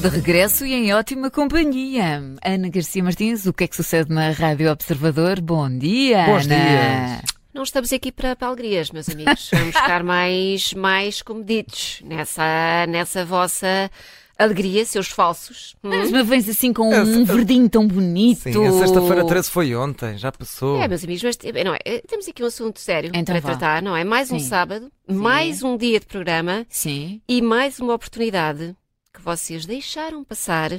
De regresso e em ótima companhia. Ana Garcia Martins, o que é que sucede na Rádio Observador? Bom dia, Bons Ana. dias. Não estamos aqui para, para alegrias, meus amigos. Vamos ficar mais, mais comedidos nessa, nessa vossa alegria, seus falsos. Hum? Mas me vens assim com um verdinho tão bonito. Sim, a sexta-feira 13 foi ontem, já passou. É, meus amigos, mas eh, não é, eh, temos aqui um assunto sério Então para vá. tratar, não é? Mais um Sim. sábado, mais um dia de programa Sim. e mais uma oportunidade que vocês deixaram passar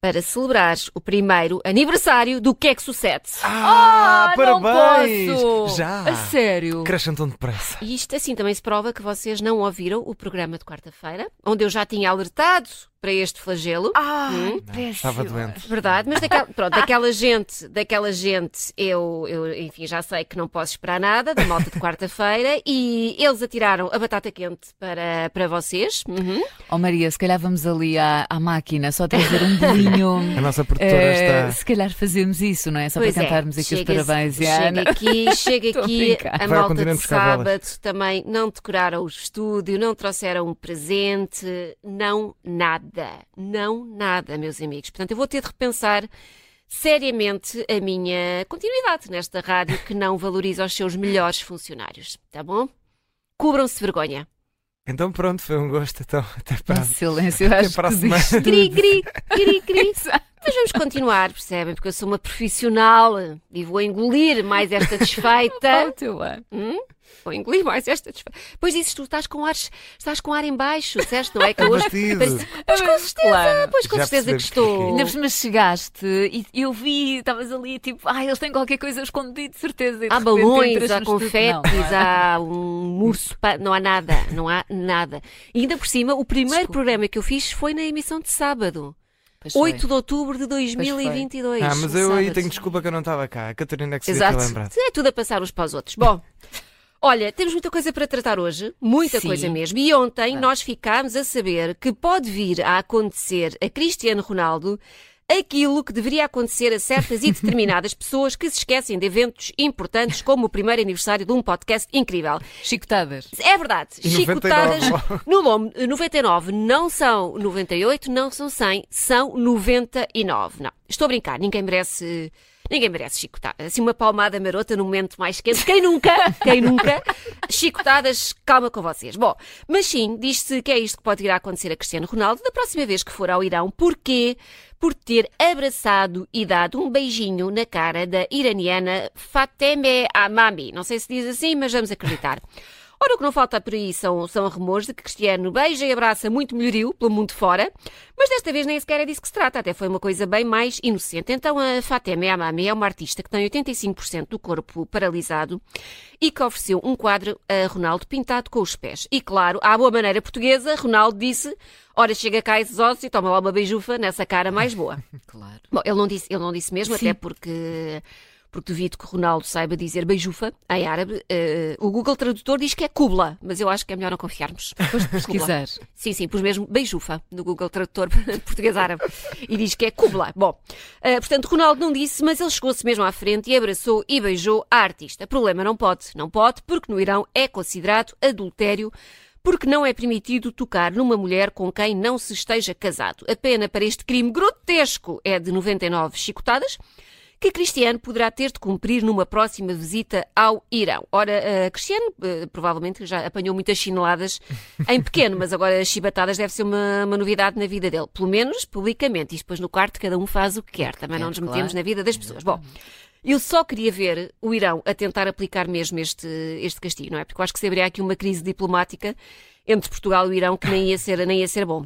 para celebrar o primeiro aniversário do Que é que Sucede. Ah, não parabéns! Já! A sério? Crescem tão depressa. E isto assim também se prova que vocês não ouviram o programa de quarta-feira, onde eu já tinha alertado para este flagelo. Ah, Hum? Estava doente. Verdade, mas daquela, pronto, daquela gente, daquela gente, eu, eu, enfim, já sei que não posso esperar nada da malta de quarta-feira e eles atiraram a batata quente para, para vocês. Uhum. Oh Maria, se calhar vamos ali à, à máquina só trazer um bolinho. A nossa produtora Eh, está. Se calhar fazemos isso, não é? Só Pois para é, cantarmos aqui os chega- parabéns. e a Chega Ana. aqui, chega Estou a aqui a Vai ao malta de sábado também não decoraram o estúdio, não trouxeram um presente, não nada, não nada, meus amigos. Portanto, eu vou ter de repensar seriamente a minha continuidade nesta rádio que não valoriza os seus melhores funcionários, tá bom? Cubram-se vergonha. Então pronto, foi um gosto. Então, até para. Um silêncio, acho para a semana. Cri, cri, cri, cri. Mas vamos continuar, percebem? Porque eu sou uma profissional e vou engolir mais esta desfeita. Hum? Vou engolir mais esta desfeita. Pois dizes tu, estás com ar, estás com ar em baixo, disseste, não é? Que hoje... Parece- Pois com certeza, Claro. pois com Já certeza que estou. Ainda cima chegaste e eu vi, estavas ali tipo, ai, eles têm qualquer coisa escondido, de certeza. De Há balões, há confetes, é? há um urso, pa- não há nada, não há nada. E ainda por cima, o primeiro Desculpa. programa que eu fiz foi na emissão de sábado, Pois foi. 8 de outubro de 2022. Ah, mas eu aí tenho desculpa que eu não estava cá. A Catarina é que se Exato. ter lembrado. É tudo a passar uns para os outros. Bom, olha, temos muita coisa para tratar hoje, muita Sim. coisa mesmo. E ontem nós ficámos a saber que pode vir a acontecer a Cristiano Ronaldo aquilo que deveria acontecer a certas e determinadas pessoas que se esquecem de eventos importantes como o primeiro aniversário de um podcast incrível. Chicotadas. É verdade, E chicotadas 99. no nome 99 não são 98, não são 100, são 99. Não, estou a brincar, ninguém merece. Ninguém merece chicotadas. Assim, uma palmada marota no momento mais quente. Quem nunca? Quem nunca? Chicotadas, calma com vocês. Bom, mas sim, diz-se que é isto que pode vir a acontecer a Cristiano Ronaldo da próxima vez que for ao Irão. Porquê? Por ter abraçado e dado um beijinho na cara da iraniana Fateme Amami. Não sei se diz assim, mas vamos acreditar. Ora, o que não falta por aí são, são rumores de que Cristiano beija e abraça muito melhorio pelo mundo fora, mas desta vez nem sequer é disso que se trata, até foi uma coisa bem mais inocente. Então, a Fateme Amami é uma artista que tem 85% do corpo paralisado e que ofereceu um quadro a Ronaldo pintado com os pés. E claro, à boa maneira portuguesa, Ronaldo disse: Ora, chega cá esses ossos e toma lá uma beijufa nessa cara mais boa. Claro. Bom, ele não disse, ele não disse mesmo, Sim. até porque, porque duvido que o Ronaldo saiba dizer beijufa em árabe. Eh, o Google Tradutor diz que é kubla, mas eu acho que é melhor não confiarmos. Depois de pesquisar. Sim, sim, pus mesmo beijufa no Google Tradutor português-árabe e diz que é kubla. Bom, eh, portanto, Ronaldo não disse, mas ele chegou-se mesmo à frente e abraçou e beijou a artista. Problema não pode, não pode, porque no Irão é considerado adultério porque não é permitido tocar numa mulher com quem não se esteja casado. A pena para este crime grotesco é de 99 chicotadas, que Cristiano poderá ter de cumprir numa próxima visita ao Irão. Ora, eh, Cristiano eh, provavelmente já apanhou muitas chineladas em pequeno, mas agora as chibatadas deve ser uma, uma novidade na vida dele. Pelo menos publicamente. E depois no quarto cada um faz o que quer. Também não nos Claro. metemos na vida das pessoas. Bom, eu só queria ver o Irão a tentar aplicar mesmo este, este castigo, não é? Porque eu acho que se abriria aqui uma crise diplomática entre Portugal e o Irão que nem ia ser, nem ia ser bom.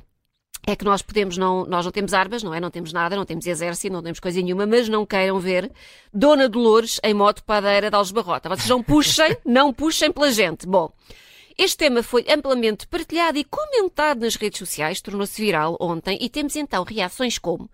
É que nós podemos não, nós não temos armas, não é? Não temos nada, não temos exército, não temos coisa nenhuma, mas não queiram ver Dona Dolores em moto padeira de Algebarrota. Vocês não puxem, não puxem pela gente. Bom, este tema foi amplamente partilhado e comentado nas redes sociais, tornou-se viral ontem e temos então reações como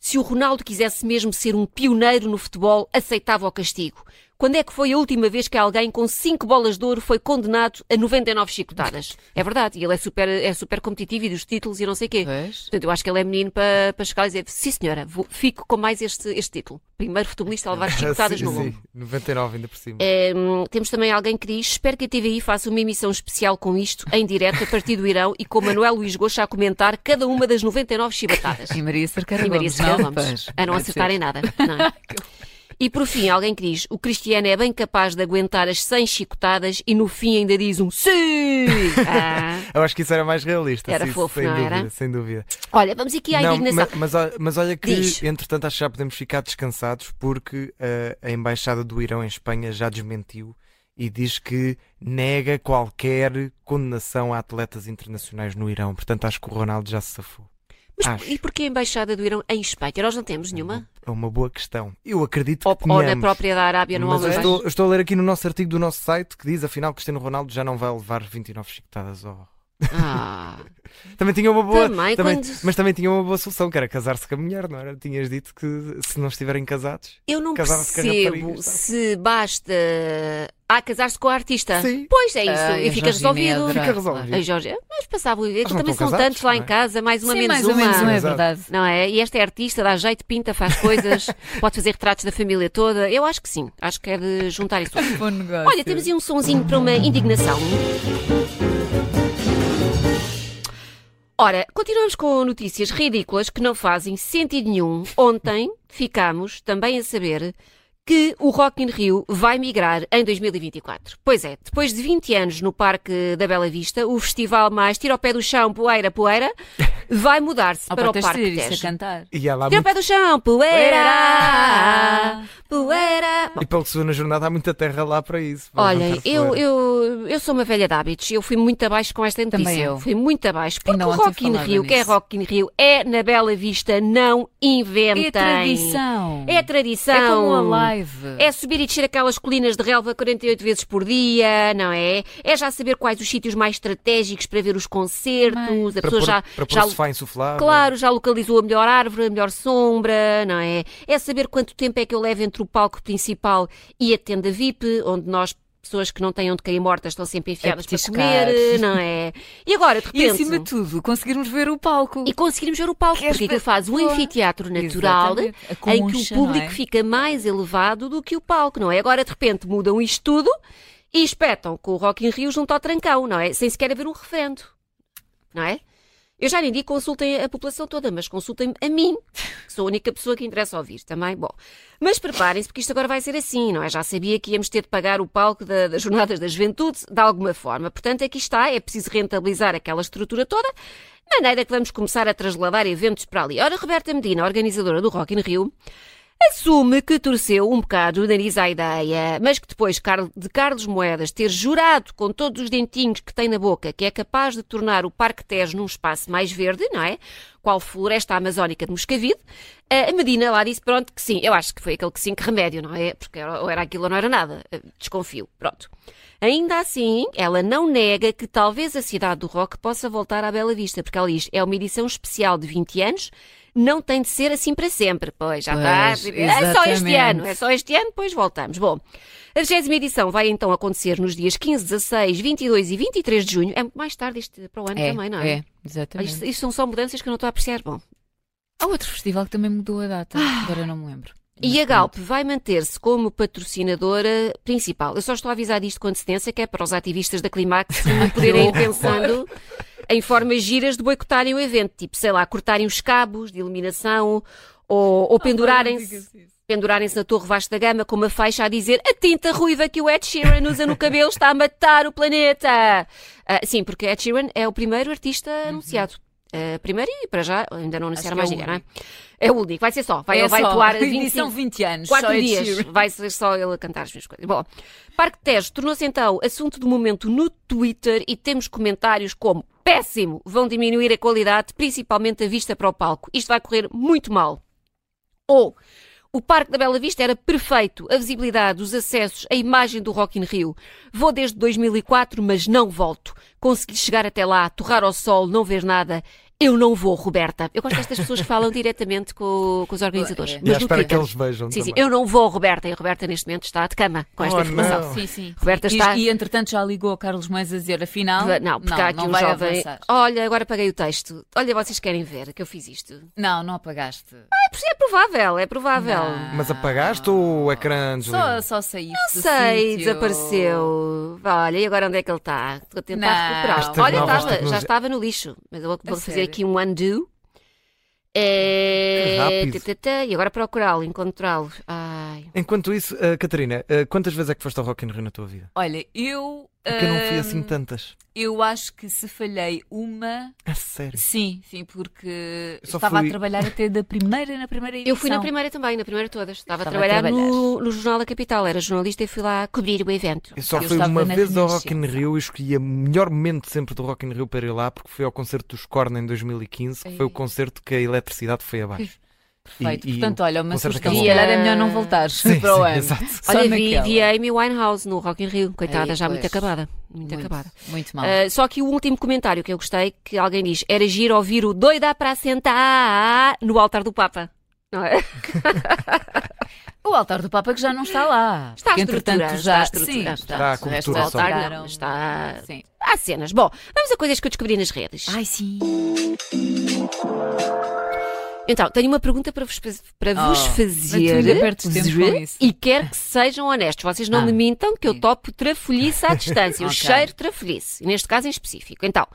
se o Ronaldo quisesse mesmo ser um pioneiro no futebol, aceitava o castigo. Quando é que foi a última vez que alguém com 5 bolas de ouro foi condenado a 99 chicotadas? É verdade, e ele é super, é super competitivo e dos títulos e não sei o quê. Pois. Portanto, eu acho que ele é menino para, para chegar e dizer: sim, senhora, vou- fico com mais este, este título. Primeiro futebolista a levar chicotadas sim, no sim, lombo. 99 ainda por cima. É, temos também alguém que diz: espero que a TVI faça uma emissão especial com isto, em direto, a partir do Irão e com Manuel Luís Goxa a comentar cada uma das 99 chibatadas. E Maria Cerqueira E Maria não? Gomes, a não acertarem nada. não é? E por fim, alguém que diz: o Cristiano é bem capaz de aguentar as 100 chicotadas e no fim ainda diz um sim! Ah. Eu acho que isso era mais realista. Era sim, fofo, sem não dúvida, era? Sem dúvida. Olha, vamos aqui à Não, indignação. ma- mas, olha- mas olha que, Diz. entretanto, acho que já podemos ficar descansados porque eh, a Embaixada do Irão em Espanha já desmentiu e diz que nega qualquer condenação a atletas internacionais no Irão. Portanto, acho que o Ronaldo já se safou. Mas acho. e porquê a Embaixada do Irão em Espanha? Nós não temos nenhuma? É uma boa questão. Eu acredito Ou, que ou na tenhamos. própria da Arábia não há Mas eu estou, eu estou a ler aqui no nosso artigo do nosso site que diz, afinal, Cristiano Ronaldo já não vai levar 29 chicotadas ao... Ah, Também tinha uma boa. Também, também- quando- Mas também tinha uma boa solução, que era casar-se com a mulher, não era? Tinhas dito que se não estiverem casados. eu não Casava-se com a rapariga, percebo sabe? se basta. Ah, casar-se com a artista. Sim. Pois é isso, Ai, e fica resolvido. Fica resolvido. A Jorge, mas passava o não também são casados, tantos lá não em é? casa, mais uma Sim, menos mais ou uma. menos um, é verdade. Não é? E esta é artista, dá jeito, pinta, faz coisas, pode fazer retratos da família toda. Eu acho que sim, acho que é de juntar isso tudo. Bom negócio. Olha, temos aí um sonzinho para uma indignação. Ora, continuamos com notícias ridículas que não fazem sentido nenhum. Ontem ficámos também a saber que o Rock in Rio vai migrar em 2024. Pois é, depois de 20 anos no Parque da Bela Vista, o festival mais tira ao pé do chão, poeira, poeira, vai mudar-se Ao para o Parque a Tejo. cantar. E há lá Tira ao muito... pé do chão, poeira, poeira. E pela segunda jornada há muita terra lá para isso. para Olha, eu, eu, eu sou uma velha de hábitos. Eu fui muito abaixo com esta notícia. Também eu. Fui muito abaixo. Porque o Rock in Rio, que é. Rock in Rio, é na Bela Vista, não inventem. É tradição. É tradição. É como a live. É subir e descer aquelas colinas de relva 48 vezes por dia, não é? É já saber quais os sítios mais estratégicos para ver os concertos. Mais. A pessoa já, já, sofá insuflável. Claro, já localizou a melhor árvore, a melhor sombra, não é? É saber quanto tempo é que eu levo entre o palco principal e a tenda VIP, onde nós, pessoas que não têm onde cair mortas, estão sempre enfiadas para petiscar. comer, não é? E agora, de E repente... acima de tudo, conseguirmos ver o palco. E conseguirmos ver o palco, Que é porque aquilo faz um espetacular. anfiteatro natural Exatamente. A em que o concha, público é? fica mais elevado do que o palco, não é? Agora, de repente, mudam isto tudo e espetam com o Rock in Rio junto ao Trancão, não é? Sem sequer haver um referendo, não é? Eu já nem digo consultem a população toda, mas consultem a mim, que sou a única pessoa que interessa ouvir também. Bom, mas preparem-se, porque isto agora vai ser assim, não é? Já sabia que íamos ter de pagar o palco da- das Jornadas da Juventude de alguma forma. Portanto, aqui está, é preciso rentabilizar aquela estrutura toda, de maneira que vamos começar a trasladar eventos para ali. Ora, Roberta Medina, organizadora do Rock in Rio, assume que torceu um bocado o nariz à ideia, mas que depois de Carlos Moedas ter jurado com todos os dentinhos que tem na boca que é capaz de tornar o Parque Tejo num espaço mais verde, não é? Qual floresta amazónica de Moscavide, a Medina lá disse, pronto, que sim. Eu acho que foi aquele que sim, que remédio, não é? Porque era- ou era aquilo ou não era nada. Eh, Desconfio. Pronto. Ainda assim, ela não nega que talvez a cidade do rock possa voltar à Bela Vista, porque ela diz, é uma edição especial de 20 anos, não tem de ser assim para sempre. Pois, já Pois, está. É só este exatamente. ano, é só este ano, depois voltamos. Bom, a 20 edição vai então acontecer nos dias 15, 16, 22 e 23 de junho. É mais tarde este para o ano É, também, não é? é, exatamente. Isto, isto são só mudanças que eu não estou a apreciar. Bom, Há outro festival que também mudou a data. Agora eu não me lembro. E a Galp vai manter-se como patrocinadora principal. Eu só estou a avisar disto com antecedência, que é para os ativistas da Climax não poderem ir pensando em formas giras de boicotarem o evento. Tipo, sei lá, cortarem os cabos de iluminação ou, ou pendurarem-se pendurarem-se na Torre Vasco da Gama com uma faixa a dizer a tinta ruiva que o Ed Sheeran usa no cabelo está a matar o planeta. Ah, sim, porque Ed Sheeran é o primeiro artista anunciado. Ah, primeiro e para já ainda não anunciaram é mais o ninguém, não é? É o único, vai ser só. Vai, É vai só. atuar 25, São 20 anos. só Quatro Ed dias. Vai ser só ele a cantar as minhas coisas. Bom, Parque Tejo tornou-se então assunto do momento no Twitter e temos comentários como péssimo, vão diminuir a qualidade, principalmente a vista para o palco. Isto vai correr muito mal. Ou o Parque da Bela Vista era perfeito, a visibilidade, os acessos, a imagem do Rock in Rio. Vou desde 2004, mas não volto. Consegui chegar até lá, torrar ao sol, não ver nada. Eu não vou, Roberta. Eu gosto destas pessoas que falam diretamente com, com os organizadores. É. E Mas à espera que eles vejam Sim, sim, também. eu não vou, Roberta. E a Roberta neste momento está de cama com esta Oh, informação. não. Sim, sim. Roberta e, está- e entretanto já ligou a Carlos Moedas a dizer afinal. Não, porque há aqui não um vai jovem. avançar. Olha, agora apaguei o texto. Olha, vocês querem ver que eu fiz isto? Não, não apagaste. É provável, é provável. Não. Mas apagaste ou o ecrã Só, desligou? só saíste. Não do sei, sítio. desapareceu. Olha, e agora onde é que ele está? Estou a tentar Não. recuperar. Olha, estava, já estava no lixo. Mas eu vou fazer sério? Aqui um undo. É... Que rápido. E agora procurá-lo, encontrá-lo. Ai. Enquanto isso, ah, Catarina, ah, quantas vezes é que foste ao Rock in Rio na tua vida? Olha, eu. Porque eu não fui assim tantas. Eu acho que se falhei uma. A sério. Sim, sim, porque Só estava fui- a trabalhar até da primeira na primeira edição. Eu fui na primeira também, na primeira todas. Estava, Estava a trabalhar, a trabalhar. No, no Jornal da Capital. Era jornalista e fui lá cobrir o evento. Eu só Eu fui uma vez ao Rock in. Rio e escolhi o melhor momento sempre do Rock in Rio para ir lá, porque foi ao concerto dos Korn em 2015, que foi o Ei. concerto que a eletricidade foi abaixo. Perfeito. E- e Portanto, olha, uma sugestão. calhar é melhor não voltares Sim, para o sim, ano. Só Olha, vi, naquela. vi a Amy Winehouse no Rock in Rio. Coitada, Aí, já muito acabada. Muito, acabada. Muito mal. Uh, só que o último comentário que eu gostei, que alguém diz, era giro ouvir o doida para sentar no altar do Papa. Não é? O altar do Papa que já não está lá. Está a Porque, estrutura, entretanto, está a já estrutura. Sim, Está resto cobertura O altar não, está... Sim. Há cenas. Bom, vamos a coisas que eu descobri nas redes. Ai, sim. Então, tenho uma pergunta para vos, para vos Oh, fazer. E quero que sejam honestos. Vocês não Ah, me mintam que eu sim. topo trafolhice à distância. Eu Ok. cheiro trafolhice. Neste caso em específico. Então,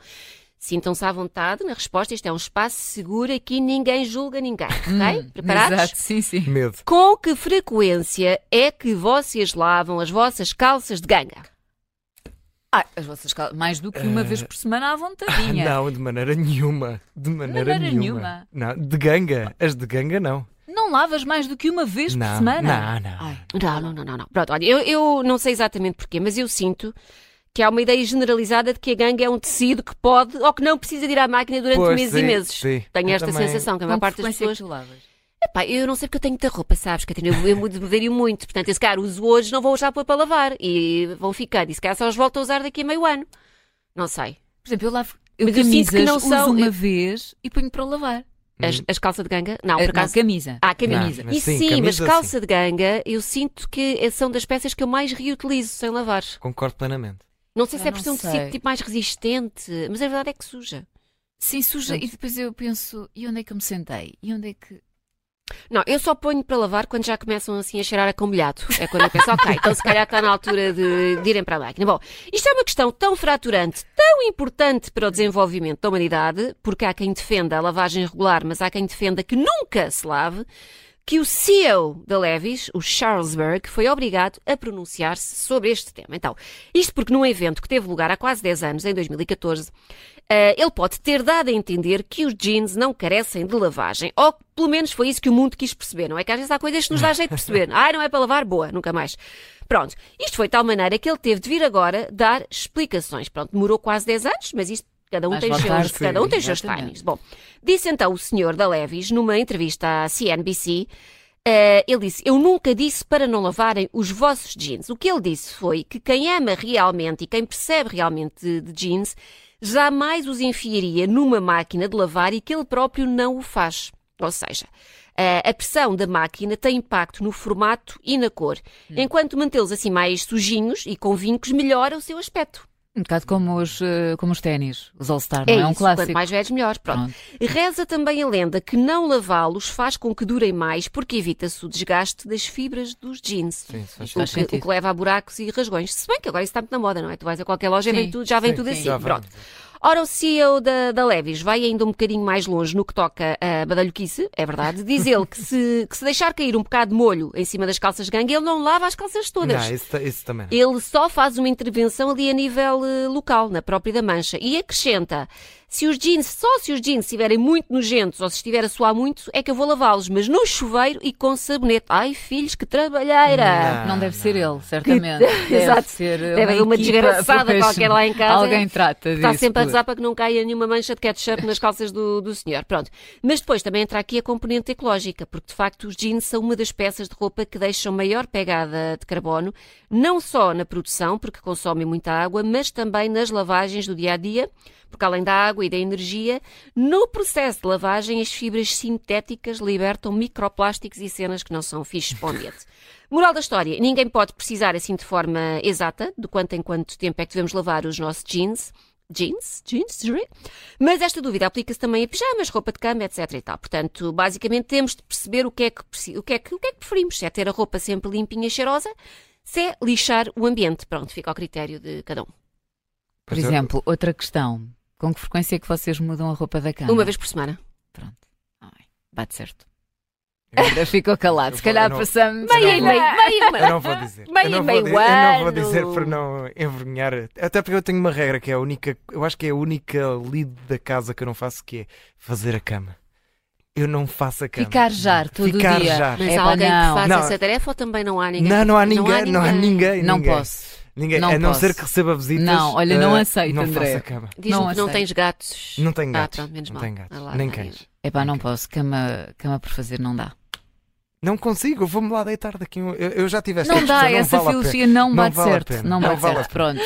sintam-se à vontade na resposta. Isto é um espaço seguro. Aqui ninguém julga ninguém. Ok? Preparados? Hum, Exato, sim, sim. Medo. Com que frequência é que vocês lavam as vossas calças de ganga? Ah, as vossas cal... mais do que uma vez por semana à vontadinha. Não, de maneira nenhuma. De maneira, maneira nenhuma. Não, de ganga. As de ganga não. Não lavas mais do que uma vez não, por semana? Não, não. Ai, Não, não, não, não. não. Pronto, olha, eu, eu não sei exatamente porquê, mas eu sinto que há uma ideia generalizada de que a ganga é um tecido que pode ou que não precisa de ir à máquina durante Pois, meses e sim, meses. sim. Tenho Eu esta também- sensação que a maior parte das frequência é pessoas. que tu lavas? Epá, eu não sei porque eu tenho muita roupa, sabes, Catarina? Eu, eu mudaria muito. Portanto, esse cara uso hoje, não vou já pôr para lavar. E vão ficar. E se calhar só os volto a usar daqui a meio ano. Não sei. Por exemplo, eu lavo eu Mas eu sinto camisas, que não uso são- uma eu- vez e ponho para lavar. As, as calças de ganga? Não, Ah, por não, acaso. camisa. Ah, camisa. Não, mas e sim, sim, mas camisa, calça de ganga, eu sinto que são das peças que eu mais reutilizo sem lavar. Concordo plenamente. Não sei se Eu é por ser um tecido tipo mais resistente, mas a verdade é que suja. Sim, suja. Pronto. E depois eu penso, e onde é que eu me sentei? E onde é que. Não, eu só ponho para lavar quando já começam assim a cheirar a combolhado. É quando eu penso, ok, então se calhar está na altura de, de irem para a máquina. Bom, isto é uma questão tão fraturante, tão importante para o desenvolvimento da humanidade, porque há quem defenda a lavagem regular, mas há quem defenda que nunca se lave, que o CEO da Levis, o Charles Berg, foi obrigado a pronunciar-se sobre este tema. Então, isto porque num evento que teve lugar há quase 10 anos, em 2014, eh, ele pode ter dado a entender que os jeans não carecem de lavagem. Ou pelo menos foi isso que o mundo quis perceber, não é? Que às vezes há coisas que nos dá jeito de perceber. Ah, não é para lavar? Boa, nunca mais. Pronto, isto foi de tal maneira que ele teve de vir agora dar explicações. Pronto, demorou quase 10 anos, mas isto cada um Mas tem seus, cada um tem seus timings. Bom, disse então o senhor da Levis, numa entrevista à CNBC, eh, ele disse: Eu nunca disse para não lavarem os vossos jeans. O que ele disse foi que quem ama realmente e quem percebe realmente de, de jeans jamais os enfiaria numa máquina de lavar e que ele próprio não o faz. Ou seja, eh, a pressão da máquina tem impacto no formato e na cor, enquanto mantê-los assim mais sujinhos e com vincos melhora o seu aspecto. Um bocado como os, eh, como os ténis, os All-Star, não É, é, um isso, clássico. quanto mais velhos, melhor. Pronto. Pronto. Reza também a lenda que não lavá-los faz com que durem mais porque evita-se o desgaste das fibras dos jeans. Sim, isso faz O que, sentido. o que leva a buracos e rasgões. Se bem que agora isso está muito na moda, não é? Tu vais a qualquer loja e Sim, vem tudo, já vem sim, tudo sim, assim. já vem. Ora, o CEO da, da Levis vai ainda um bocadinho mais longe no que toca a badalhoquice, é verdade. Diz ele que se, que se deixar cair um bocado de molho em cima das calças de gangue, ele não lava as calças todas. Não, isso, isso também. Ele só faz uma intervenção ali a nível eh, local, na própria da mancha. E acrescenta: se os jeans, só se os jeans estiverem muito nojentos ou se estiver a suar muito, é que eu vou lavá-los, mas no chuveiro e com sabonete. Ai, filhos, que trabalheira! Não deve ser ele, certamente. Deve Exato. ser Deve haver uma desgraçada qualquer lá em casa. Alguém trata disso. Está sempre a. rezar para que não caia nenhuma mancha de ketchup nas calças do, do senhor. Pronto. Mas depois também entra aqui a componente ecológica, porque de facto os jeans são uma das peças de roupa que deixam maior pegada de carbono, não só na produção, porque consomem muita água, mas também nas lavagens do dia a dia, porque além da água, e da energia. No processo de lavagem, as fibras sintéticas libertam microplásticos e cenas que não são fixes para o ambiente. Moral da história: ninguém pode precisar assim de forma exata de quanto em quanto tempo é que devemos lavar os nossos jeans. Jeans, jeans, jeans. mas esta dúvida aplica-se também a pijamas, roupa de cama, etc. E tal. Portanto, basicamente temos de perceber o que, é que, o, que é que, o que é que preferimos: se é ter a roupa sempre limpinha e cheirosa, se é lixar o ambiente. Pronto, fica ao critério de cada um. Por exemplo, outra questão: com que frequência é que vocês mudam a roupa da cama? Uma vez por semana. Pronto. Ai, bate certo. Ainda ficou calado. Eu Se vou- calhar eu não- passamos. Meio e meio, meio e Eu não vou dizer. Meio eu não e vou, meio di- eu não vou ano. dizer para não envergonhar. Até porque eu tenho uma regra que é a única. Eu acho que é a única lead da casa que eu não faço, que é fazer a cama. Eu não faço a cama. Ficar jar todo Ficar dia. jar. Mas É há pá, alguém não. que faz Não. essa tarefa ou também não há ninguém? Não, não há ninguém. Não há ninguém. Não ninguém. posso. Ninguém. Não a não posso. ser que receba visitas. Não, olha, não eh, aceito, Não André. faço a cama. Diz-me Não que não aceito. tens gatos. Não tenho Ah, gatos. pronto, menos não mal. tenho gatos. Ah lá, Nem cães. É pá, não posso. Cama, cama por fazer não dá. Não consigo. eu Vou-me lá deitar daqui. Eu, eu já tive esta Não dá, discussão, essa vale filosofia não Não bate vale a certo. pena. Não Não bate vale certo. Pronto.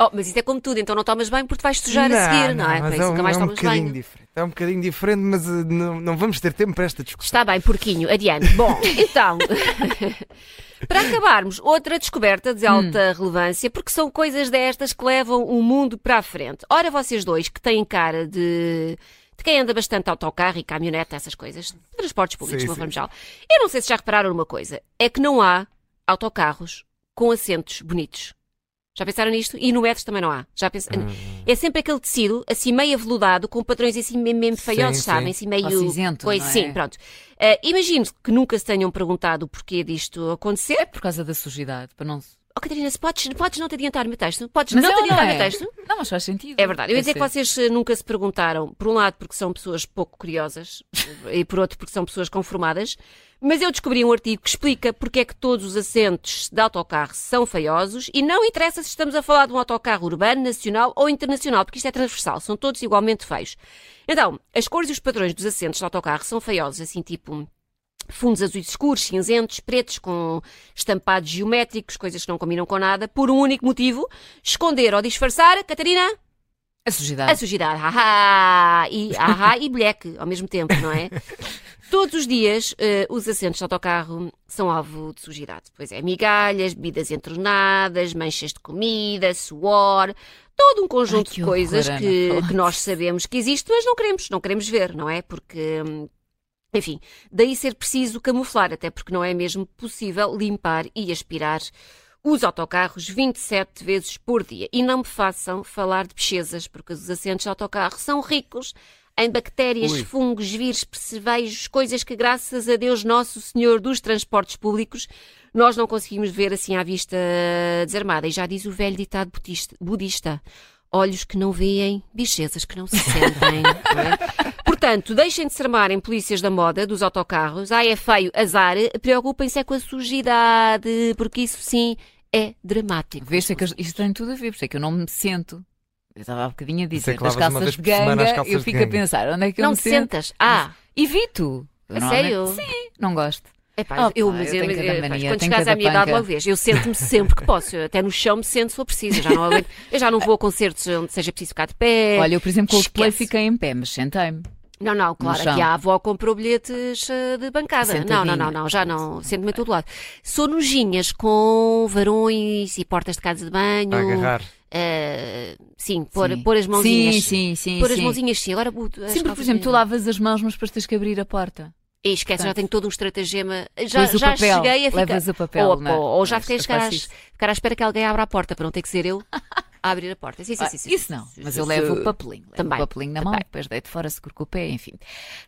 Oh, mas isso é como tudo, então não tomas bem porque te vais sujar a seguir, não, é? Para mas isso é, nunca um, mais é um tomas bocadinho bem. diferente. É um bocadinho diferente, mas eh, não, não vamos ter tempo para esta discussão. Está bem, porquinho, adiante. Bom, então, para acabarmos, outra descoberta de alta relevância, porque são coisas destas que levam o mundo para a frente. Ora, vocês dois que têm cara de. De quem anda bastante autocarro e caminhonete, essas coisas, transportes públicos, Sim, de uma sim. forma geral. Eu não sei se já repararam numa coisa: é que não há autocarros com assentos bonitos. Já pensaram nisto? E no metro também não há. Já pens... Hum. É sempre aquele tecido, assim meio aveludado, com padrões assim mesmo, feiosos, sabem? Assim meio. Ou cinzento, não é? Sim, pronto. Uh, imagino que nunca se tenham perguntado o porquê disto acontecer. É por causa da sujidade. Para não... Oh, Catarina, se podes, podes não te adiantar o meu texto? Podes Mas não te não adiantar o é. meu texto? Não, mas faz sentido. É verdade. Eu ia dizer que vocês eh, nunca se perguntaram, por um lado porque são pessoas pouco curiosas e por outro porque são pessoas conformadas, mas eu descobri um artigo que explica porque é que todos os assentos de autocarro são feiosos e não interessa se estamos a falar de um autocarro urbano, nacional ou internacional, porque isto é transversal, são todos igualmente feios. Então, as cores e os padrões dos assentos de autocarro são feiosos, assim tipo fundos azuis escuros, cinzentos, pretos, com estampados geométricos, coisas que não combinam com nada, por um único motivo: esconder ou disfarçar, Catarina, A sujidade. a sujidade. Ahá! E, ahá e bleque ao mesmo tempo, não é? Todos os dias eh, os assentos de autocarro são alvo de sujidade. Pois é, migalhas, bebidas entornadas, manchas de comida, suor, todo um conjunto Ai, de coisas horror, que, que nós sabemos que existe, mas não queremos, não queremos ver, não é? Porque. hum, enfim, daí ser preciso camuflar, até porque não é mesmo possível limpar e aspirar os autocarros 27 vezes por dia. E não me façam falar de pesquisas, porque os assentos de autocarro são ricos em bactérias, Ui. fungos, vírus, percevejos, coisas que, graças a Deus Nosso Senhor dos Transportes Públicos, nós não conseguimos ver assim à vista desarmada. E já diz o velho ditado budista, budista olhos que não veem, bichezas que não se sentem. não é? Portanto, deixem de se armarem polícias da moda, dos autocarros. Ah, é feio, azar. Preocupem-se é com a sujidade, porque isso sim é dramático. Vês, é que eu- isto tem tudo a ver, por isso é que eu não me sento. Eu estava há bocadinho a dizer, é que das calças de ganga, calças eu fico a pensar, onde é que eu não me te sento? sentas? Ah, Evito. Eu a sério? Sim, não gosto. Epá, Opa, eu, eu mas tenho eu- cada eu- mania, quando chegares à minha idade, panca. logo vês. Eu sento-me sempre que posso. Eu até no chão me sento se for preciso. Eu já não, aguento- eu já não vou a concertos onde seja preciso ficar de pé. Olha, eu, por exemplo, com o play fiquei em pé, mas sentei-me. Não, não, claro, aqui a avó comprou bilhetes eh, de bancada. Não, não, não, não, já não, sento-me a todo lado. Sou nojinhas com varões e portas de casa de banho. A agarrar. eh, sim, pôr, Sim. pôr as mãozinhas. Sim, sim, sim. Pôr as sim. mãozinhas sim. Agora, as Sim, porque, por exemplo, tu lavas as mãos, mas depois tens que abrir a porta. E esquece, já Portanto, tenho todo um estratagema. Já, já papel, cheguei a ficar. levas o papel, ou, não é? ou, ou já fiquei a ficar, à- ficar à espera que alguém abra a porta para não ter que ser eu a abrir a porta. Sim, sim, Ah, sim, sim. Isso não, mas eu levo o papelinho. Levo Também, o papelinho na mão, também. depois deito fora, seguro com o pé, enfim.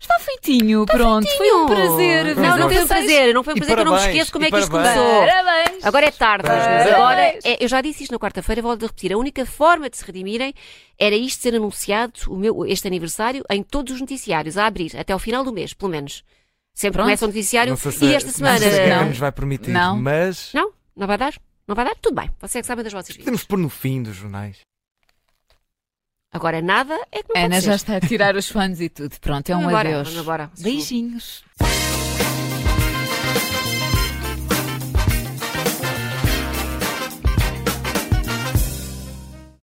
Está feitinho, pronto. Foi um prazer. Não, não foi um prazer. Não foi um prazer que eu não me esqueço como é que isto começou. Parabéns. Agora é tarde, Parabéns. mas agora é- eu já disse isto na quarta-feira, vou repetir. A única forma de se redimirem era isto ser anunciado, o meu, este aniversário, em todos os noticiários, a abrir, até ao final do mês, pelo menos. Sempre Pronto. começa o noticiário se, e esta se semana. Não. nos vai permitir, Não. mas Não? Não vai dar? Não vai dar? Tudo bem. Vocês é que sabem das vossas vidas. podemos pôr no fim dos jornais. Agora nada é que não Ana pode já ser. está a tirar os fones e tudo. Pronto, é um Vamos embora, adeus. vamos embora. Beijinhos.